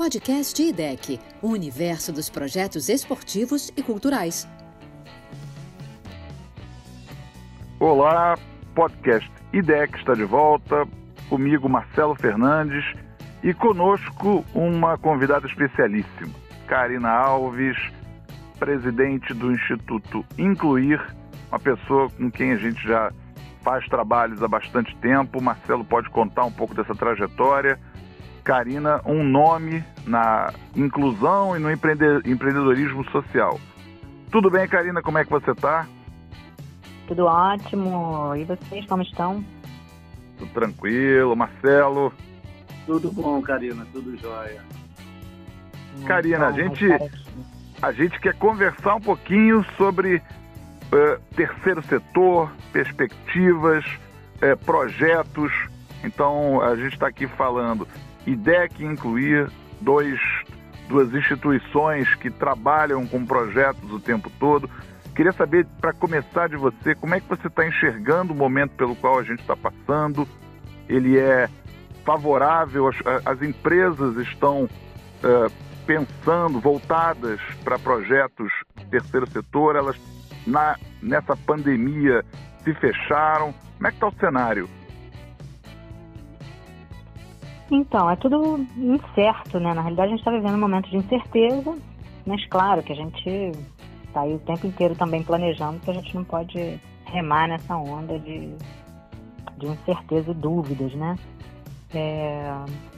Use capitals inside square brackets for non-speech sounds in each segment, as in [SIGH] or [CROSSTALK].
Podcast IDEC, o universo dos projetos esportivos e culturais. Olá, podcast IDEC está de volta. Comigo, Marcelo Fernandes, e conosco uma convidada especialíssima, Karina Alves, presidente do Instituto Incluir, uma pessoa com quem a gente já faz trabalhos há bastante tempo. Marcelo pode contar um pouco dessa trajetória. Karina, um nome na inclusão e no empreendedorismo social. Tudo bem, Karina? Como é que você está? Tudo ótimo. E vocês, como estão? Tudo tranquilo. Marcelo? Tudo bom, Karina. Tudo jóia. Karina, a gente, a gente quer conversar um pouquinho sobre uh, terceiro setor, perspectivas, uh, projetos. Então, a gente está aqui falando IDEC incluir dois, duas instituições que trabalham com projetos o tempo todo. Queria saber, para começar de você, como é que você está enxergando o momento pelo qual a gente está passando? Ele é favorável? As, as empresas estão uh, pensando, voltadas para projetos terceiro setor? Elas na, nessa pandemia se fecharam? Como é que está o cenário? Então, é tudo incerto, né? Na realidade, a gente está vivendo um momento de incerteza, mas claro que a gente está aí o tempo inteiro também planejando que a gente não pode remar nessa onda de, de incerteza e dúvidas, né? É,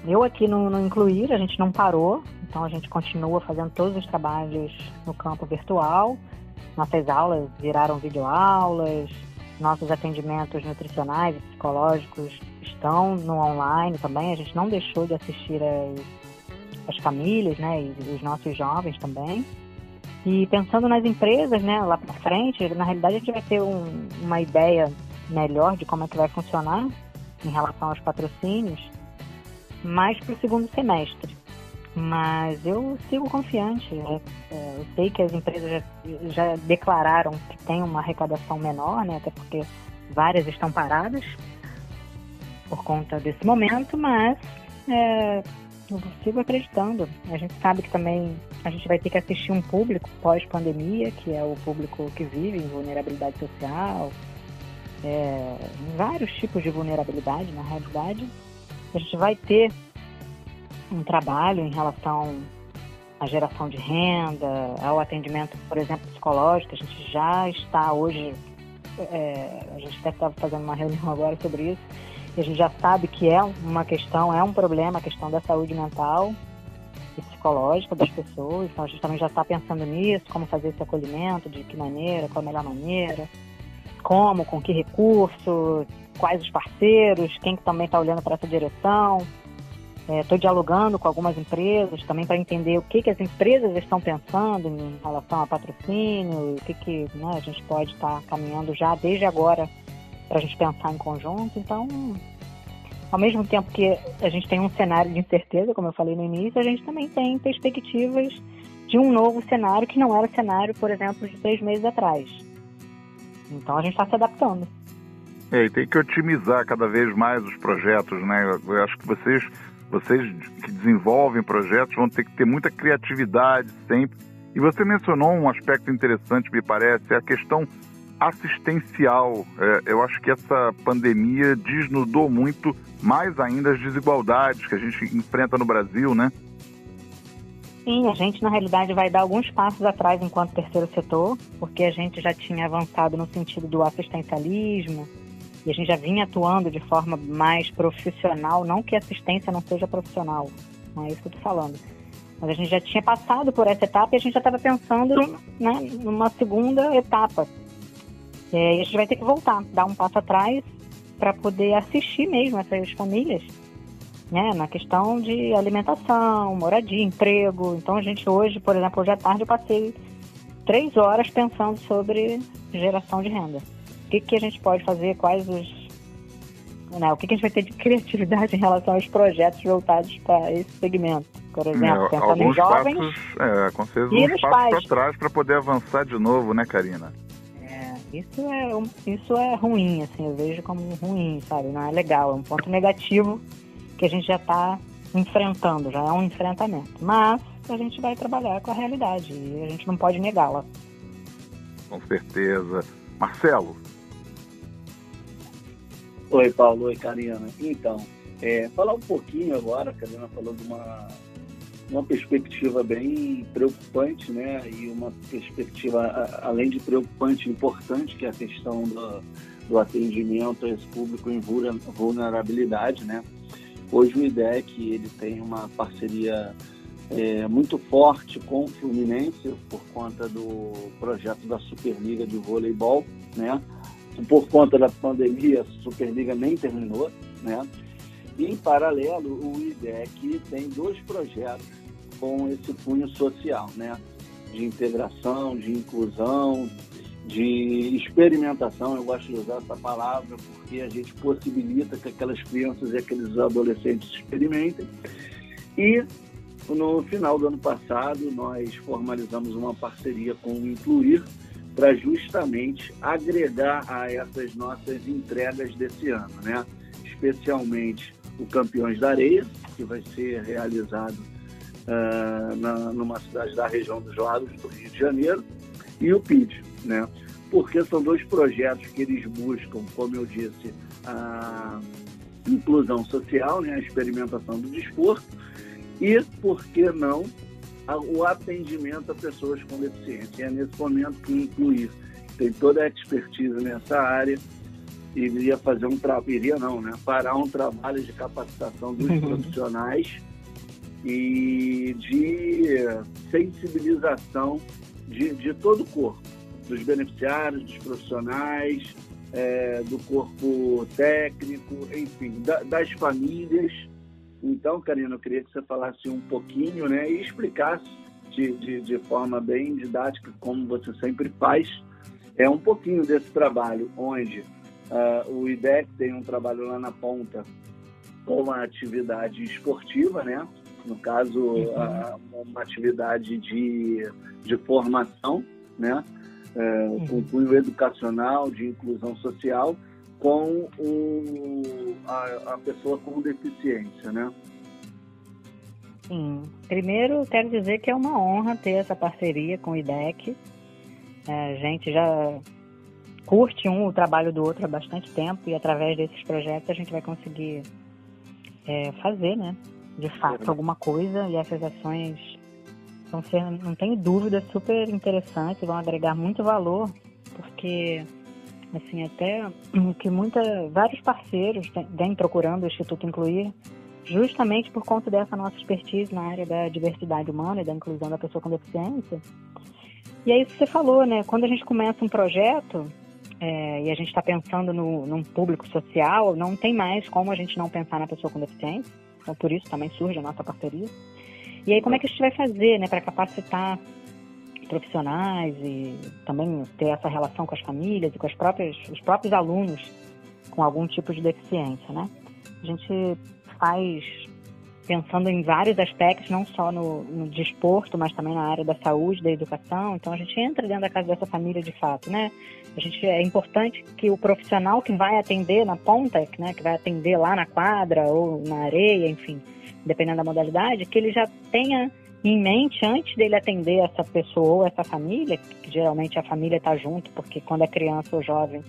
eu aqui no, no Incluir, a gente não parou, então a gente continua fazendo todos os trabalhos no campo virtual, nossas aulas viraram videoaulas, nossos atendimentos nutricionais e psicológicos estão no online também. A gente não deixou de assistir as, as famílias, né, e os nossos jovens também. E pensando nas empresas, né, lá para frente, na realidade a gente vai ter um, uma ideia melhor de como é que vai funcionar em relação aos patrocínios, mais para o segundo semestre. Mas eu sigo confiante. Né? É, eu sei que as empresas já, já, declararam que tem uma arrecadação menor, né? até porque várias estão paradas por conta desse momento, mas é, eu sigo acreditando. A gente sabe que também a gente vai ter que assistir um público pós-pandemia, que é o público que vive em vulnerabilidade social, é, vários tipos de vulnerabilidade, na realidade. A gente vai ter um trabalho em relação à geração de renda, ao atendimento, por exemplo, psicológico. A gente já está hoje, é, a gente até estava fazendo uma reunião agora sobre isso, e a gente já sabe que é uma questão, é um problema a questão da saúde mental e psicológica das pessoas. Então a gente também já está pensando nisso, como fazer esse acolhimento, de que maneira, qual a melhor maneira, como, com que recurso, quais os parceiros, quem que também está olhando para essa direção. Estou é, dialogando com algumas empresas também para entender o que, que as empresas estão pensando em relação a patrocínio, o que, que né, a gente pode estar tá caminhando já desde agora para a gente pensar em conjunto. Então, ao mesmo tempo que a gente tem um cenário de incerteza, como eu falei no início, a gente também tem perspectivas de um novo cenário que não era o cenário, por exemplo, de três meses atrás. Então a gente está se adaptando. É, e tem que otimizar cada vez mais os projetos, né? Eu acho que vocês vocês que desenvolvem projetos vão ter que ter muita criatividade sempre. E você mencionou um aspecto interessante, me parece, é a questão assistencial. É, eu acho que essa pandemia desnudou muito mais ainda as desigualdades que a gente enfrenta no Brasil, né? Sim, a gente na realidade vai dar alguns passos atrás enquanto terceiro setor, porque a gente já tinha avançado no sentido do assistencialismo, e a gente já vinha atuando de forma mais profissional, não que assistência não seja profissional, não é isso que eu estou falando. Mas a gente já tinha passado por essa etapa e a gente já estava pensando né, numa segunda etapa. E a gente vai ter que voltar, dar um passo atrás para poder assistir mesmo essas famílias, né, na questão de alimentação, moradia, emprego. Então a gente hoje, por exemplo, hoje à tarde eu passei três horas pensando sobre geração de renda que, que a gente pode fazer, quais os. Né, o que, que a gente vai ter de criatividade [LAUGHS] em relação aos projetos voltados para esse segmento. Por exemplo, é, pensando em jovens. Passos, é, com certeza, e uns passos para trás para poder avançar de novo, né, Karina? É, isso é, isso é ruim, assim, eu vejo como ruim, sabe? Não é legal, é um ponto negativo que a gente já está enfrentando, já é um enfrentamento. Mas a gente vai trabalhar com a realidade e a gente não pode negá-la. Com certeza. Marcelo. Oi, Paulo. Oi, Karina. Então, é, falar um pouquinho agora, a Karina falou de uma, uma perspectiva bem preocupante, né? E uma perspectiva, além de preocupante, importante, que é a questão do, do atendimento a esse público em vulnerabilidade, né? Hoje o IDEC ele tem uma parceria é, muito forte com o Fluminense por conta do projeto da Superliga de Voleibol, né? Por conta da pandemia, a Superliga nem terminou, né? E, em paralelo, o IDEC tem dois projetos com esse cunho social, né? De integração, de inclusão, de experimentação, eu gosto de usar essa palavra porque a gente possibilita que aquelas crianças e aqueles adolescentes experimentem. E no final do ano passado, nós formalizamos uma parceria com o Incluir para justamente agregar a essas nossas entregas desse ano, né? Especialmente o Campeões da Areia, que vai ser realizado uh, na, numa cidade da região dos Lagos do Rio de Janeiro, e o PID, né? Porque são dois projetos que eles buscam, como eu disse, a inclusão social, né? a experimentação do desporto, e, por que não, o atendimento a pessoas com deficiência. E é nesse momento que incluir tem toda a expertise nessa área iria fazer um trabalho, iria não, né? Parar um trabalho de capacitação dos uhum. profissionais e de sensibilização de, de todo o corpo, dos beneficiários, dos profissionais, é, do corpo técnico, enfim, da, das famílias. Então, Karina, eu queria que você falasse um pouquinho né, e explicasse de, de, de forma bem didática, como você sempre faz, é um pouquinho desse trabalho, onde uh, o IDEC tem um trabalho lá na ponta com uma atividade esportiva, né? no caso, uhum. uma atividade de, de formação, né? É, uhum. com cunho educacional, de inclusão social, com o, a, a pessoa com deficiência, né? Sim. Primeiro, quero dizer que é uma honra ter essa parceria com o IDEC. É, a gente já curte um o trabalho do outro há bastante tempo e através desses projetos a gente vai conseguir é, fazer, né? de fato alguma coisa e essas ações vão ser, não tenho dúvida, super interessantes, vão agregar muito valor, porque assim até que muita, vários parceiros vêm procurando o Instituto Incluir justamente por conta dessa nossa expertise na área da diversidade humana e da inclusão da pessoa com deficiência. E é isso que você falou, né? Quando a gente começa um projeto é, e a gente está pensando no, num público social, não tem mais como a gente não pensar na pessoa com deficiência. Então, por isso também surge a nossa parceria. E aí, como é que a gente vai fazer, né, para capacitar profissionais e também ter essa relação com as famílias e com as próprias, os próprios alunos com algum tipo de deficiência, né? A gente faz pensando em vários aspectos, não só no, no desporto, mas também na área da saúde, da educação. Então a gente entra dentro da casa dessa família de fato, né? A gente é importante que o profissional que vai atender na ponta, né, que vai atender lá na quadra ou na areia, enfim, dependendo da modalidade, que ele já tenha em mente antes dele atender essa pessoa ou essa família, que geralmente a família está junto, porque quando é criança ou jovem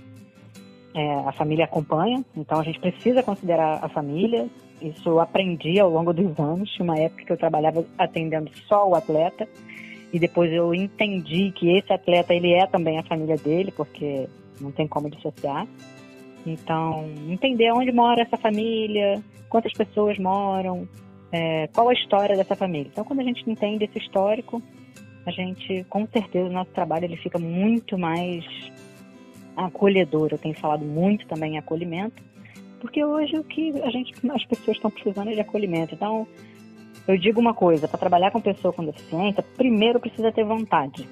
é, a família acompanha, então a gente precisa considerar a família, isso eu aprendi ao longo dos anos. Uma época que eu trabalhava atendendo só o atleta e depois eu entendi que esse atleta ele é também a família dele, porque não tem como dissociar. Então, entender onde mora essa família, quantas pessoas moram, é, qual a história dessa família. Então, quando a gente entende esse histórico, a gente, com certeza, o nosso trabalho ele fica muito mais acolhedor. Eu tenho falado muito também em acolhimento, porque hoje o que a gente, as pessoas estão precisando é de acolhimento. Então, eu digo uma coisa, para trabalhar com pessoa com deficiência, primeiro precisa ter vontade.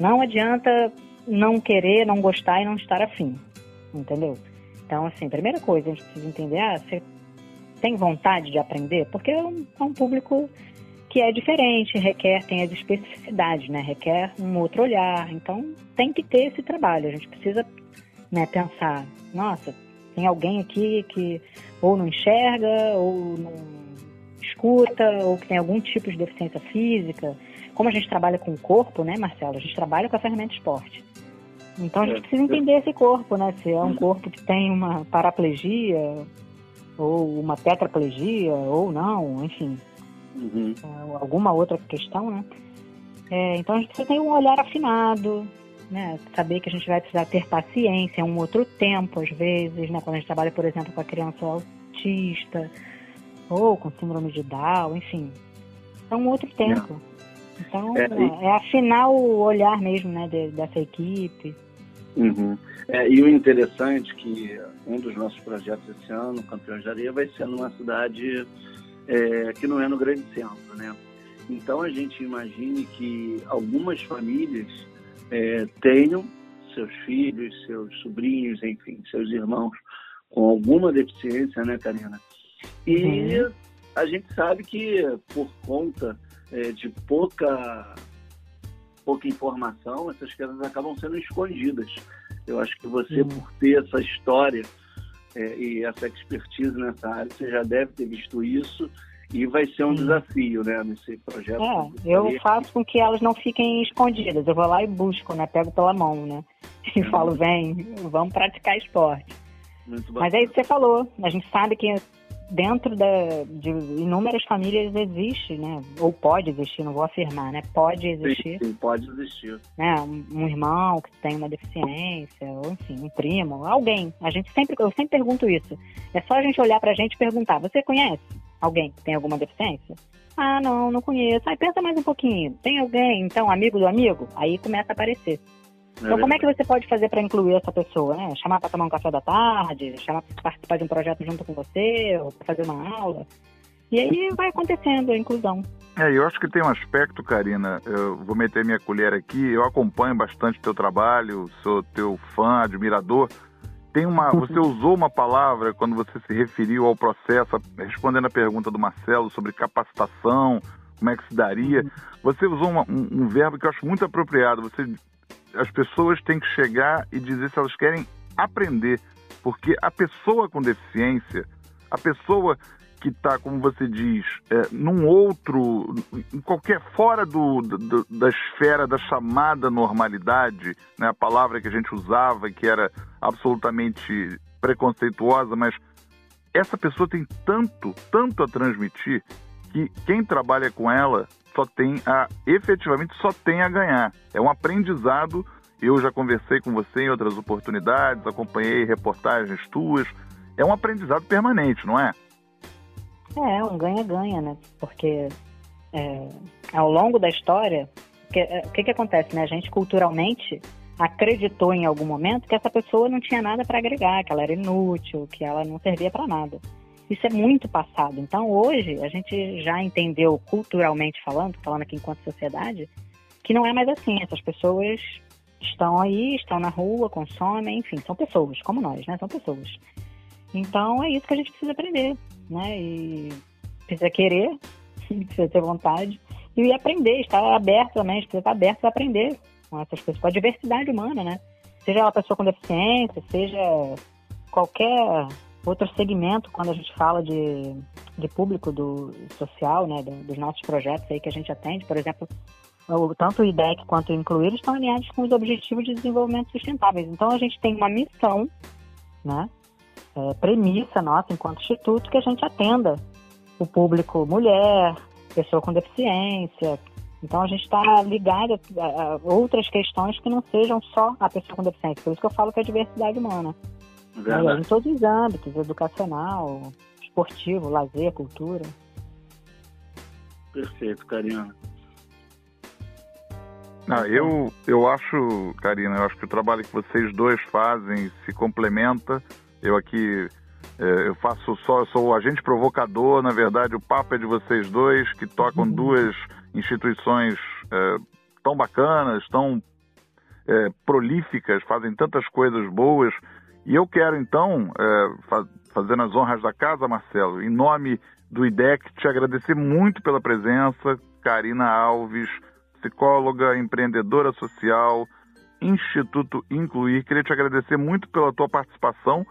Não adianta não querer, não gostar e não estar afim. Entendeu? Então, assim, primeira coisa, a gente precisa entender, ah, você tem vontade de aprender? Porque é um, é um público que é diferente, requer, tem as especificidades, né? Requer um outro olhar. Então, tem que ter esse trabalho. A gente precisa né, pensar, nossa, tem alguém aqui que ou não enxerga, ou não escuta ou que tem algum tipo de deficiência física. Como a gente trabalha com o corpo, né, Marcelo? A gente trabalha com a ferramenta esporte. Então a gente é. precisa entender esse corpo, né? Se é um corpo que tem uma paraplegia ou uma tetraplegia ou não, enfim. Uhum. É, alguma outra questão, né? É, então a gente precisa ter um olhar afinado, né? Saber que a gente vai precisar ter paciência, um outro tempo às vezes, né? Quando a gente trabalha, por exemplo, com a criança autista ou com síndrome de Down, enfim. É um outro tempo. Então, é, e... é afinar o olhar mesmo, né, de, dessa equipe. Uhum. É, e o interessante é que um dos nossos projetos esse ano, Campeões de Areia, vai ser numa cidade é, que não é no grande centro, né? Então a gente imagine que algumas famílias é, tenham seus filhos, seus sobrinhos, enfim, seus irmãos com alguma deficiência, né, Karina? E uhum. a gente sabe que por conta é, de pouca pouca informação, essas crianças acabam sendo escondidas. Eu acho que você, uhum. por ter essa história é, e essa expertise nessa área, você já deve ter visto isso e vai ser um desafio, né, nesse projeto. É, eu faço com que elas não fiquem escondidas. Eu vou lá e busco, né, pego pela mão, né, e é. falo, vem, vamos praticar esporte. Mas é isso que você falou. A gente sabe que dentro da, de inúmeras famílias existe, né? Ou pode existir, não vou afirmar, né? Pode existir. Sim, sim pode existir. Né? Um, irmão que tem uma deficiência, ou enfim, um primo, alguém. A gente sempre, eu sempre pergunto isso. É só a gente olhar pra gente e perguntar: você conhece alguém que tem alguma deficiência? Ah, não, não conheço. Aí pensa mais um pouquinho. Tem alguém, então, amigo do amigo? Aí começa a aparecer. É então, como é que você pode fazer para incluir essa pessoa? Né? Chamar para tomar um café da tarde, chamar para participar de um projeto junto com você, ou fazer uma aula. E aí vai acontecendo a inclusão. É, eu acho que tem um aspecto, Karina, eu vou meter minha colher aqui, eu acompanho bastante teu trabalho, sou teu fã, admirador. Tem uma, [LAUGHS] você usou uma palavra quando você se referiu ao processo, respondendo a pergunta do Marcelo sobre capacitação, como é que se daria. Uhum. Você usou uma, um, um verbo que eu acho muito apropriado. Você as pessoas têm que chegar e dizer se elas querem aprender, porque a pessoa com deficiência, a pessoa que está, como você diz, é, num outro, em qualquer fora do, do, da esfera da chamada normalidade, né, a palavra que a gente usava que era absolutamente preconceituosa, mas essa pessoa tem tanto, tanto a transmitir que quem trabalha com ela só tem a efetivamente só tem a ganhar. É um aprendizado. Eu já conversei com você em outras oportunidades, acompanhei reportagens tuas. É um aprendizado permanente, não é? É, um ganha-ganha, né? Porque é, ao longo da história, é, o que, que acontece, né? A gente culturalmente acreditou em algum momento que essa pessoa não tinha nada para agregar, que ela era inútil, que ela não servia para nada. Isso é muito passado. Então, hoje, a gente já entendeu, culturalmente falando, falando aqui enquanto sociedade, que não é mais assim. Essas pessoas estão aí, estão na rua, consomem, enfim, são pessoas, como nós, né? São pessoas. Então, é isso que a gente precisa aprender, né? E precisa querer, [LAUGHS] precisa ter vontade e aprender, estar aberto também, precisa estar aberto a aprender com essas pessoas, com a diversidade humana, né? Seja uma pessoa com deficiência, seja qualquer Outro segmento, quando a gente fala de, de público do social, né, dos nossos projetos aí que a gente atende, por exemplo, o, tanto o IDEC quanto o Incluir estão alinhados com os Objetivos de Desenvolvimento Sustentáveis. Então, a gente tem uma missão, né, é, premissa nossa enquanto instituto, que a gente atenda o público mulher, pessoa com deficiência. Então, a gente está ligado a, a outras questões que não sejam só a pessoa com deficiência. Por isso que eu falo que é diversidade humana. Verdade. em todos os âmbitos, educacional, esportivo, lazer, cultura. Perfeito, Karina. Ah, eu, eu acho, Karina, eu acho que o trabalho que vocês dois fazem se complementa. Eu aqui é, eu faço só, eu sou o agente provocador, na verdade o papo é de vocês dois, que tocam uhum. duas instituições é, tão bacanas, tão é, prolíficas, fazem tantas coisas boas e eu quero, então, é, faz, fazendo as honras da casa, Marcelo, em nome do IDEC, te agradecer muito pela presença. Karina Alves, psicóloga, empreendedora social, Instituto Incluir. Queria te agradecer muito pela tua participação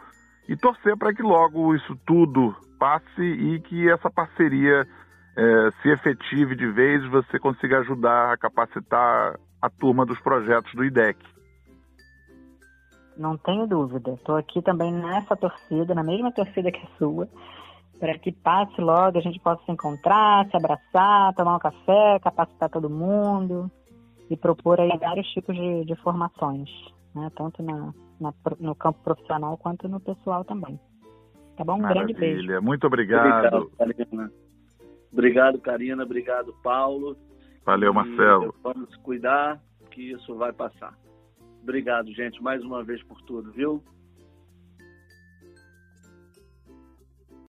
e torcer para que logo isso tudo passe e que essa parceria é, se efetive de vez, você consiga ajudar a capacitar a turma dos projetos do IDEC. Não tenho dúvida. Estou aqui também nessa torcida, na mesma torcida que a sua, para que passe logo, a gente possa se encontrar, se abraçar, tomar um café, capacitar todo mundo e propor aí vários tipos de, de formações, né? tanto na, na, no campo profissional quanto no pessoal também. Tá bom? Um Maravilha. grande beijo. Muito obrigado. Obrigado, Karina. Obrigado, Karina. Obrigado, Paulo. Valeu, E Marcelo. Vamos cuidar que isso vai passar. Obrigado, gente, mais uma vez por tudo, viu?